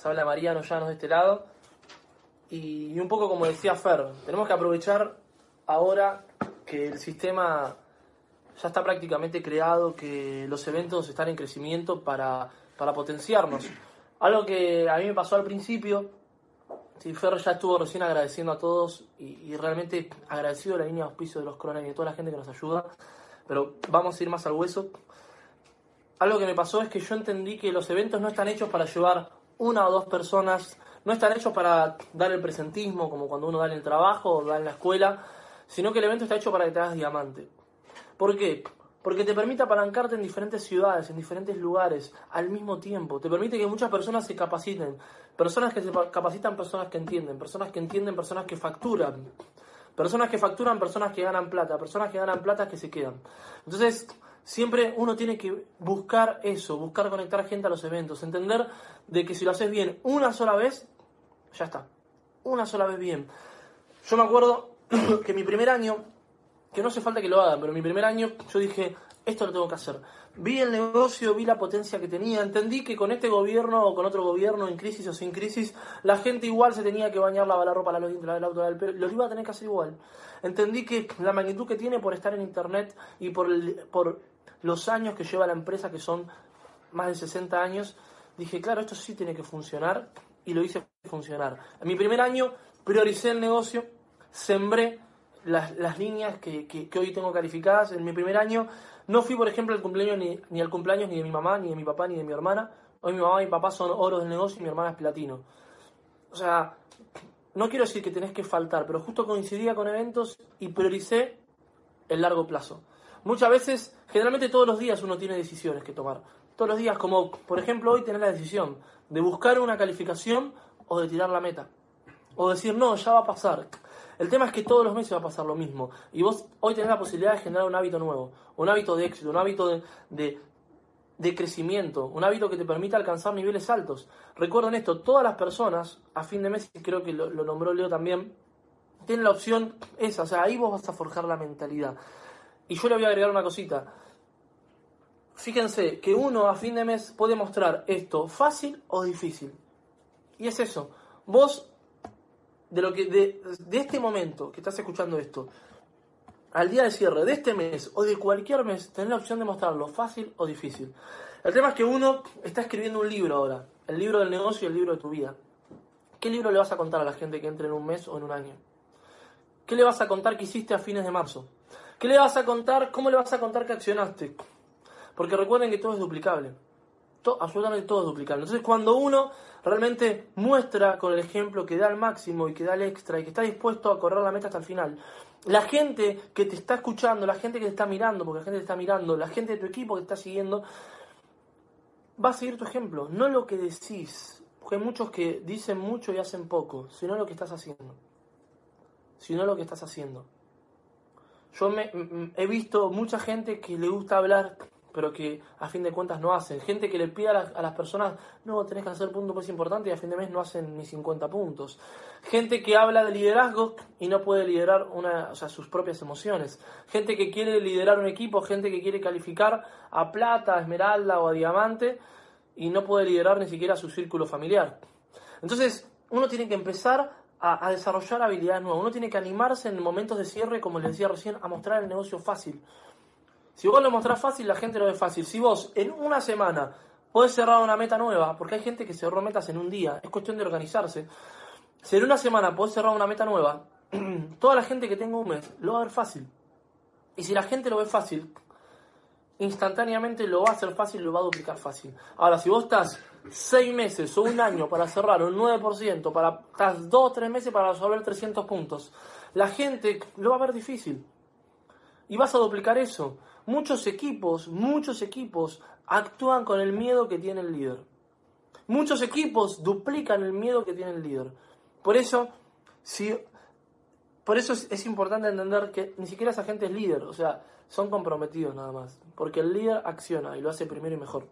Se habla Mariano Llanos de este lado. Y, un poco como decía Fer, tenemos que aprovechar ahora que el sistema ya está prácticamente creado, que los eventos están en crecimiento para, para potenciarnos. Algo que a mí me pasó al principio, si Fer ya estuvo recién agradeciendo a todos y, realmente agradecido a la línea de auspicio de los Corona y de toda la gente que nos ayuda, pero vamos a ir más al hueso. Algo que me pasó es que yo entendí que los eventos no están hechos para llevar una o dos personas, no están hechos para dar el presentismo, como cuando uno da en el trabajo o da en la escuela, sino que el evento está hecho para que te hagas diamante. ¿Por qué? Porque te permite apalancarte en diferentes ciudades, en diferentes lugares, al mismo tiempo. Te permite que muchas personas se capaciten. Personas que se capacitan, personas que entienden. Personas que entienden, personas que facturan. Personas que facturan, personas que ganan plata. Personas que ganan plata que se quedan. Entonces, siempre uno tiene que buscar eso, buscar conectar gente a los eventos. Entender de que si lo haces bien una sola vez, ya está. Una sola vez bien. Yo me acuerdo que mi primer año que no hace falta que lo hagan, pero mi primer año yo dije, esto lo tengo que hacer. Vi el negocio, vi la potencia que tenía, entendí que con este gobierno o con otro gobierno, en crisis o sin crisis, la gente igual se tenía que bañar, lavar la ropa, lavar el auto, lavar el pelo, lo iba a tener que hacer igual. Entendí que la magnitud que tiene por estar en internet y por, por los años que lleva la empresa, que son más de 60 años, dije, claro, esto sí tiene que funcionar y lo hice funcionar. En mi primer año prioricé el negocio, sembré las, las líneas que, que, hoy tengo calificadas. En mi primer año no fui, por ejemplo, al cumpleaños ni, ni al cumpleaños ni de mi mamá, ni de mi papá, ni de mi hermana. Hoy mi mamá y mi papá son oros del negocio y mi hermana es platino. O sea, no quiero decir que tenés que faltar, pero justo coincidía con eventos y prioricé el largo plazo. Muchas veces, generalmente todos los días uno tiene decisiones que tomar. Todos los días, como por ejemplo hoy tener la decisión de buscar una calificación o de tirar la meta. O decir, no, ya va a pasar. El tema es que todos los meses va a pasar lo mismo. Y vos hoy tenés la posibilidad de generar un hábito nuevo, un hábito de éxito, un hábito de, crecimiento, un hábito que te permita alcanzar niveles altos. Recuerden esto, todas las personas, a fin de mes, creo que lo, nombró Leo también, tienen la opción esa, o sea, ahí vos vas a forjar la mentalidad. Y yo le voy a agregar una cosita. Fíjense que uno a fin de mes puede mostrar esto fácil o difícil. Y es eso. Vos de lo que de, este momento que estás escuchando esto al día de cierre de este mes o de cualquier mes, tenés la opción de mostrarlo fácil o difícil. El tema es que uno está escribiendo un libro ahora, el libro del negocio y el libro de tu vida. ¿Qué libro le vas a contar a la gente que entre en un mes o en un año? ¿Qué le vas a contar que hiciste a fines de marzo? ¿Qué le vas a contar? ¿Cómo le vas a contar que accionaste? Porque recuerden que todo es duplicable. Todo, absolutamente todo es duplicable. Entonces, cuando uno realmente muestra con el ejemplo que da el máximo y que da el extra y que está dispuesto a correr la meta hasta el final. La gente que te está escuchando, la gente que te está mirando, porque la gente te está mirando, la gente de tu equipo que te está siguiendo, va a seguir tu ejemplo, no lo que decís. Porque hay muchos que dicen mucho y hacen poco, sino lo que estás haciendo. Sino lo que estás haciendo. Yo me, he visto mucha gente que le gusta hablar pero que a fin de cuentas no hacen. Gente que le pide a las, personas, no, tenés que hacer puntos más importantes y a fin de mes no hacen ni 50 puntos. Gente que habla de liderazgo y no puede liderar una, o sea, sus propias emociones. Gente que quiere liderar un equipo, gente que quiere calificar a plata, a esmeralda o a diamante y no puede liderar ni siquiera su círculo familiar. Entonces, uno tiene que empezar a, a desarrollar habilidades nuevas. Uno tiene que animarse en momentos de cierre, como les decía recién, a mostrar el negocio fácil si vos lo mostrás fácil, la gente lo ve fácil. Si vos en una semana podés cerrar una meta nueva, porque hay gente que cerró metas en un día, es cuestión de organizarse. Si en una semana podés cerrar una meta nueva, toda la gente que tenga un mes lo va a ver fácil. Y si la gente lo ve fácil, instantáneamente lo va a hacer fácil, lo va a duplicar fácil. Ahora, si vos estás seis meses o un año para cerrar un 9%, para, estás dos o tres meses para resolver 300 puntos, la gente lo va a ver difícil. Y vas a duplicar eso. Muchos equipos, muchos equipos actúan con el miedo que tiene el líder. Muchos equipos duplican el miedo que tiene el líder. Por eso, si, por eso es, importante entender que ni siquiera esa gente es líder, o sea, son comprometidos nada más. Porque el líder acciona y lo hace primero y mejor.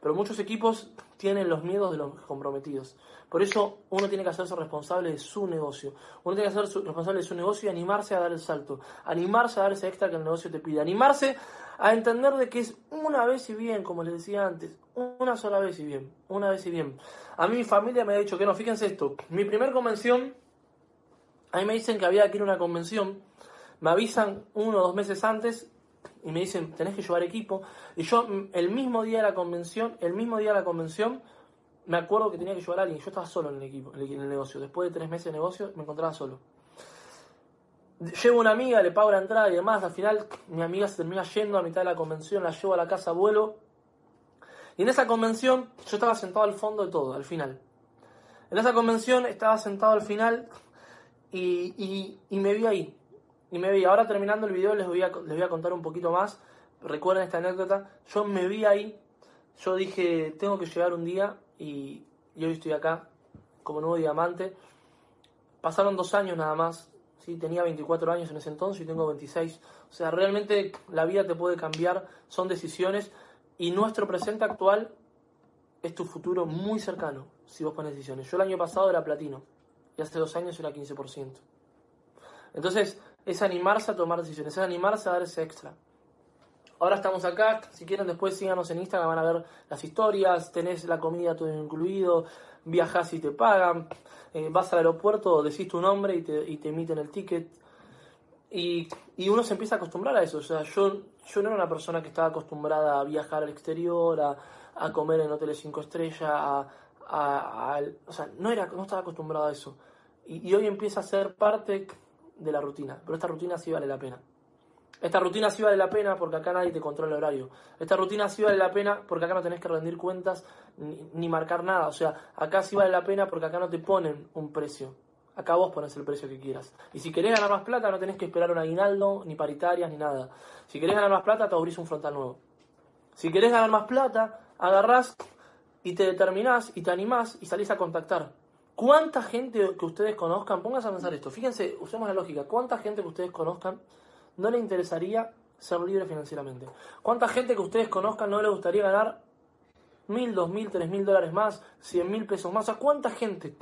Pero muchos equipos tienen los miedos de los comprometidos. Por eso uno tiene que hacerse responsable de su negocio. Uno tiene que hacerse responsable de su negocio y animarse a dar el salto. Animarse a dar ese extra que el negocio te pide. Animarse a entender de que es una vez y bien, como les decía antes. Una sola vez y bien. Una vez y bien. A mí mi familia me ha dicho que no, fíjense esto. Mi primer convención, a mí me dicen que había que ir a una convención. Me avisan uno o dos meses antes y me dicen, tenés que llevar equipo. Y yo, mm, el mismo día de la convención, el mismo día de la convención, me acuerdo que tenía que llevar a alguien. Yo estaba solo en el equipo, en el negocio. Después de tres meses de negocio, me encontraba solo. Llevo una amiga, le pago la entrada y demás. Al final, mi amiga se termina yendo a mitad de la convención, la llevo a la casa, vuelo. Y en esa convención, yo estaba sentado al fondo de todo, al final. En esa convención estaba sentado al final y, y me vi ahí. Y me vi, ahora terminando el video les voy, a, les voy a contar un poquito más. Recuerden esta anécdota. Yo me vi ahí, yo dije, tengo que llegar un día y, hoy estoy acá como nuevo diamante. Pasaron dos años nada más. ¿sí? Tenía 24 años en ese entonces y tengo 26. O sea, realmente la vida te puede cambiar, son decisiones. Y nuestro presente actual es tu futuro muy cercano si vos pones decisiones. Yo el año pasado era platino y hace dos años era 15%. Entonces, es animarse a tomar decisiones, es animarse a dar ese extra. Ahora estamos acá, si quieren después síganos en Instagram, van a ver las historias, tenés la comida todo incluido, viajas y te pagan, eh, vas al aeropuerto, decís tu nombre y te, y te emiten el ticket. Y, y, uno se empieza a acostumbrar a eso. O sea, yo, yo no era una persona que estaba acostumbrada a viajar al exterior, a, a comer en hoteles cinco estrellas, a, a, o sea, no, era, no estaba acostumbrado a eso. Y, y hoy empieza a ser parte de la rutina, pero esta rutina sí vale la pena. Esta rutina sí vale la pena porque acá nadie te controla el horario. Esta rutina sí vale la pena porque acá no tenés que rendir cuentas ni, marcar nada. O sea, acá sí vale la pena porque acá no te ponen un precio. Acá vos pones el precio que quieras. Y si querés ganar más plata, no tenés que esperar un aguinaldo, ni paritarias, ni nada. Si querés ganar más plata, te abrís un frontal nuevo. Si querés ganar más plata, agarrás y te determinás y te animás y salís a contactar. ¿Cuánta gente que ustedes conozcan, pónganse a pensar esto, fíjense, usemos la lógica, ¿cuánta gente que ustedes conozcan no le interesaría ser libre financieramente? ¿Cuánta gente que ustedes conozcan no le gustaría ganar mil, dos mil, tres mil dólares más, cien mil pesos más? Sea, ¿cuánta gente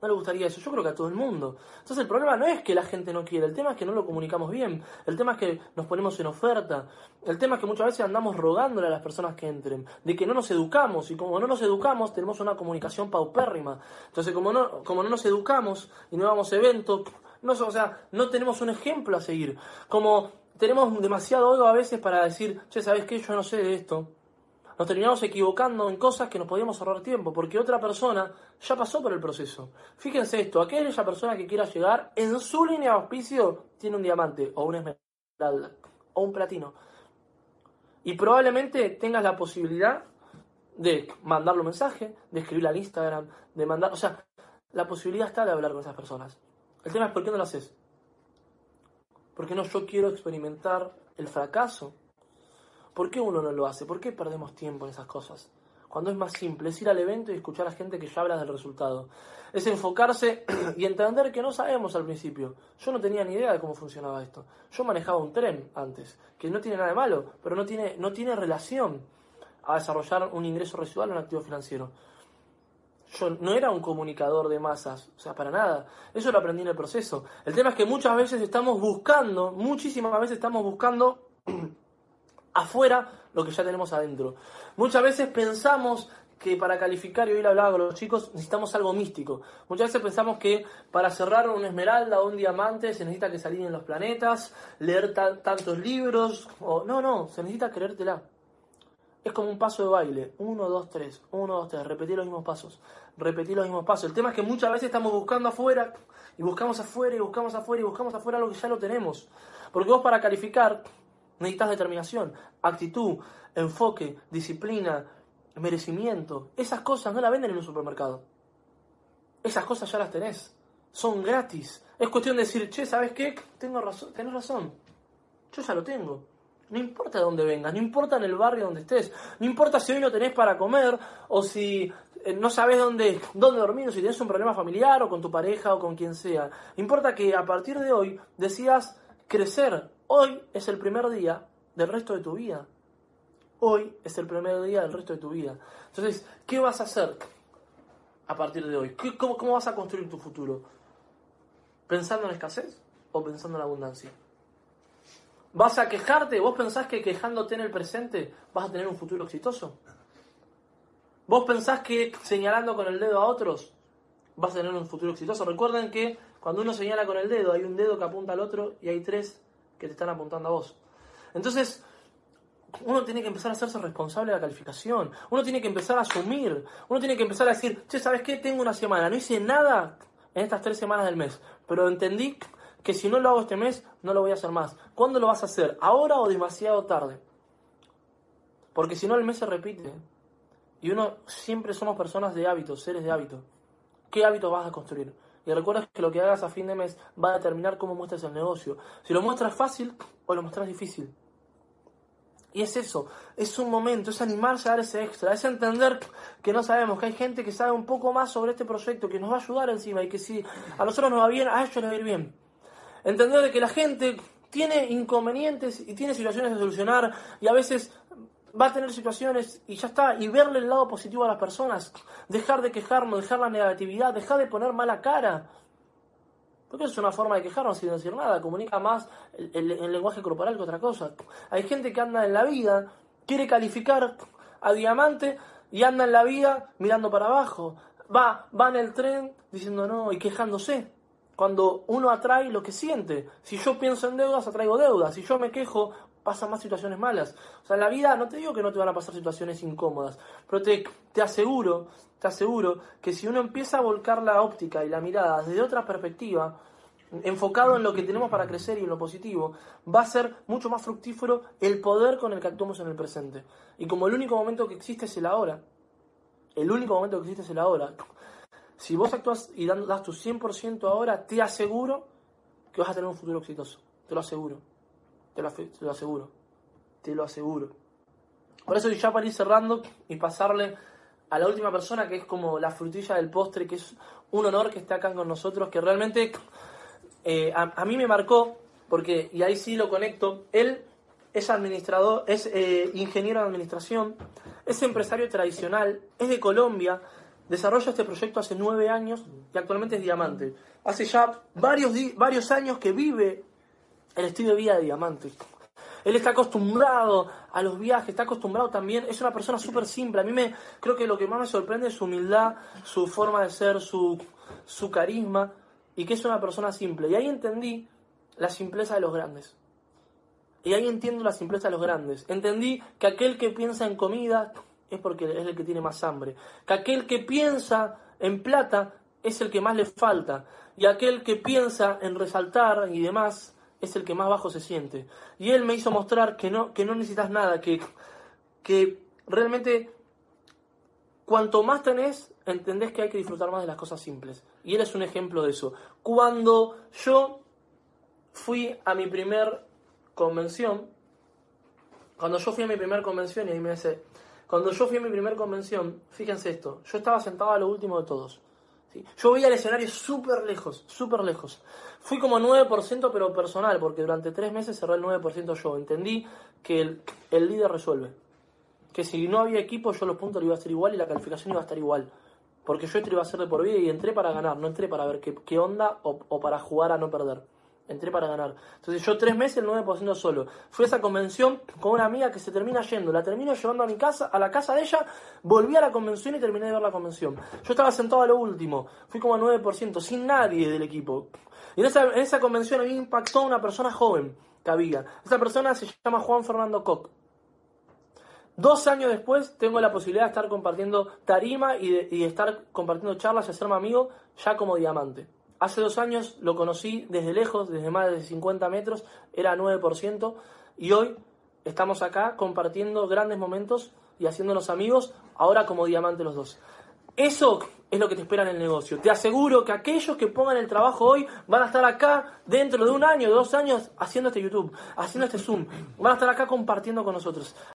no le gustaría eso. Yo creo que a todo el mundo. Entonces el problema no es que la gente no quiera, el tema es que no lo comunicamos bien, el tema es que nos ponemos en oferta, el tema es que muchas veces andamos rogándole a las personas que entren, de que no nos educamos y como no nos educamos tenemos una comunicación paupérrima. Entonces como no, como no nos educamos y no vamos a eventos, no, o sea, no tenemos un ejemplo a seguir. Como tenemos demasiado odio a veces para decir, che, ¿sabes qué? Yo no sé de esto nos terminamos equivocando en cosas que nos podíamos ahorrar tiempo, porque otra persona ya pasó por el proceso. Fíjense esto, aquella persona que quiera llegar, en su línea de auspicio tiene un diamante, o un esmeralda, o un platino. Y probablemente tengas la posibilidad de mandarle un mensaje, de escribirle al Instagram, de mandar, o sea, la posibilidad está de hablar con esas personas. El tema es por qué no lo haces. Porque no yo quiero experimentar el fracaso ¿Por qué uno no lo hace? ¿Por qué perdemos tiempo en esas cosas? Cuando es más simple, es ir al evento y escuchar a la gente que ya habla del resultado. Es enfocarse y entender que no sabemos al principio. Yo no tenía ni idea de cómo funcionaba esto. Yo manejaba un tren antes, que no tiene nada de malo, pero no tiene, no tiene relación a desarrollar un ingreso residual o un activo financiero. Yo no era un comunicador de masas, o sea, para nada. Eso lo aprendí en el proceso. El tema es que muchas veces estamos buscando, muchísimas veces estamos buscando afuera lo que ya tenemos adentro. Muchas veces pensamos que para calificar, y hoy lo hablaba con los chicos, necesitamos algo místico. Muchas veces pensamos que para cerrar una esmeralda o un diamante se necesita que se los planetas, leer tantos libros, o no, no, se necesita creértela. Es como un paso de baile, uno, dos, tres, uno, dos, tres, repetir los mismos pasos, repetir los mismos pasos. El tema es que muchas veces estamos buscando afuera, y buscamos afuera, y buscamos afuera, y buscamos afuera lo que ya lo tenemos. Porque vos para calificar Necesitas determinación, actitud, enfoque, disciplina, merecimiento. Esas cosas no las venden en un supermercado. Esas cosas ya las tenés. Son gratis. Es cuestión de decir, che, ¿sabes qué? Tengo razón, tenés razón. Yo ya lo tengo. No importa de dónde vengas, no importa en el barrio donde estés, no importa si hoy no tenés para comer o si eh, no sabes dónde, dónde dormir o si tienes un problema familiar o con tu pareja o con quien sea. Importa que a partir de hoy decidas crecer. Hoy es el primer día del resto de tu vida. Hoy es el primer día del resto de tu vida. Entonces, ¿qué vas a hacer a partir de hoy? cómo, ¿Cómo vas a construir tu futuro? ¿Pensando en escasez o pensando en abundancia? ¿Vas a quejarte? ¿Vos pensás que quejándote en el presente vas a tener un futuro exitoso? ¿Vos pensás que señalando con el dedo a otros vas a tener un futuro exitoso? Recuerden que cuando uno señala con el dedo, hay un dedo que apunta al otro y hay tres que te están apuntando a vos. Entonces, uno tiene que empezar a hacerse responsable de la calificación. Uno tiene que empezar a asumir. Uno tiene que empezar a decir, che, ¿sabes qué? Tengo una semana. No hice nada en estas tres semanas del mes. Pero entendí que si no lo hago este mes, no lo voy a hacer más. ¿Cuándo lo vas a hacer? ¿Ahora o demasiado tarde? Porque si no, el mes se repite. Y uno siempre somos personas de hábitos, seres de hábitos. ¿Qué hábitos vas a construir? Y recuerda que lo que hagas a fin de mes va a determinar cómo muestras el negocio. Si lo muestras fácil o lo muestras difícil. Y es eso, es un momento, es animarse a dar ese extra, es entender que no sabemos, que hay gente que sabe un poco más sobre este proyecto, que nos va a ayudar encima y que si a nosotros nos va bien, a ellos les va a ir bien. Entender de que la gente tiene inconvenientes y tiene situaciones de solucionar y a veces va a tener situaciones y ya está, y verle el lado positivo a las personas, dejar de quejarnos, dejar la negatividad, dejar de poner mala cara. Porque es una forma de quejarnos sin decir nada, comunica más el, lenguaje corporal que otra cosa. Hay gente que anda en la vida, quiere calificar a diamante y anda en la vida mirando para abajo. Va, va en el tren diciendo no y quejándose. Cuando uno atrae lo que siente. Si yo pienso en deudas, atraigo deudas. Si yo me quejo, pasan más situaciones malas. O sea, en la vida no te digo que no te van a pasar situaciones incómodas, pero te, te aseguro, te aseguro que si uno empieza a volcar la óptica y la mirada desde otra perspectiva, enfocado en lo que tenemos para crecer y en lo positivo, va a ser mucho más fructífero el poder con el que actuamos en el presente. Y como el único momento que existe es el ahora, el único momento que existe es el ahora, si vos actúas y das tu 100% ahora, te aseguro que vas a tener un futuro exitoso. Te lo aseguro. Te lo, aseguro. Te lo aseguro. Por eso ya para ir cerrando y pasarle a la última persona, que es como la frutilla del postre, que es un honor que esté acá con nosotros, que realmente eh, a, mí me marcó, porque, y ahí sí lo conecto, él es administrador, es eh, ingeniero de administración, es empresario tradicional, es de Colombia, desarrolla este proyecto hace nueve años y actualmente es diamante. Hace ya varios, varios años que vive el estilo de vida de diamante. Él está acostumbrado a los viajes, está acostumbrado también, es una persona súper simple. A mí me creo que lo que más me sorprende es su humildad, su forma de ser, su, su carisma y que es una persona simple. Y ahí entendí la simpleza de los grandes. Y ahí entiendo la simpleza de los grandes. Entendí que aquel que piensa en comida es porque es el que tiene más hambre. Que aquel que piensa en plata es el que más le falta. Y aquel que piensa en resaltar y demás es el que más bajo se siente. Y él me hizo mostrar que no, que no necesitas nada, que, que realmente cuanto más tenés, entendés que hay que disfrutar más de las cosas simples. Y él es un ejemplo de eso. Cuando yo fui a mi primer convención, cuando yo fui a mi primer convención, y ahí me dice, cuando yo fui a mi primer convención, fíjense esto, yo estaba sentado a lo último de todos. Yo veía el escenario súper lejos, súper lejos. Fui como 9%, pero personal, porque durante tres meses cerré el 9% yo. Entendí que el, el líder resuelve. Que si no había equipo, yo los puntos iba a ser igual y la calificación iba a estar igual. Porque yo esto iba a ser de por vida y entré para ganar, no entré para ver qué, qué onda o para jugar a no perder entré para ganar. Entonces yo tres meses el 9% solo. Fui a esa convención con una amiga que se termina yendo, la termino llevando a mi casa, a la casa de ella, volví a la convención y terminé de ver la convención. Yo estaba sentado a lo último, fui como al 9%, sin nadie del equipo. Y en esa, en esa convención a mí impactó una persona joven que había. Esa persona se llama Juan Fernando Koch. Dos años después tengo la posibilidad de estar compartiendo tarima y y de estar compartiendo charlas y hacerme amigo ya como diamante. Hace dos años lo conocí desde lejos, desde más de 50 metros, era 9%, y hoy estamos acá compartiendo grandes momentos y haciéndonos amigos, ahora como diamante los dos. Eso es lo que te espera en el negocio. Te aseguro que aquellos que pongan el trabajo hoy van a estar acá dentro de un año, dos años, haciendo este YouTube, haciendo este Zoom. Van a estar acá compartiendo con nosotros.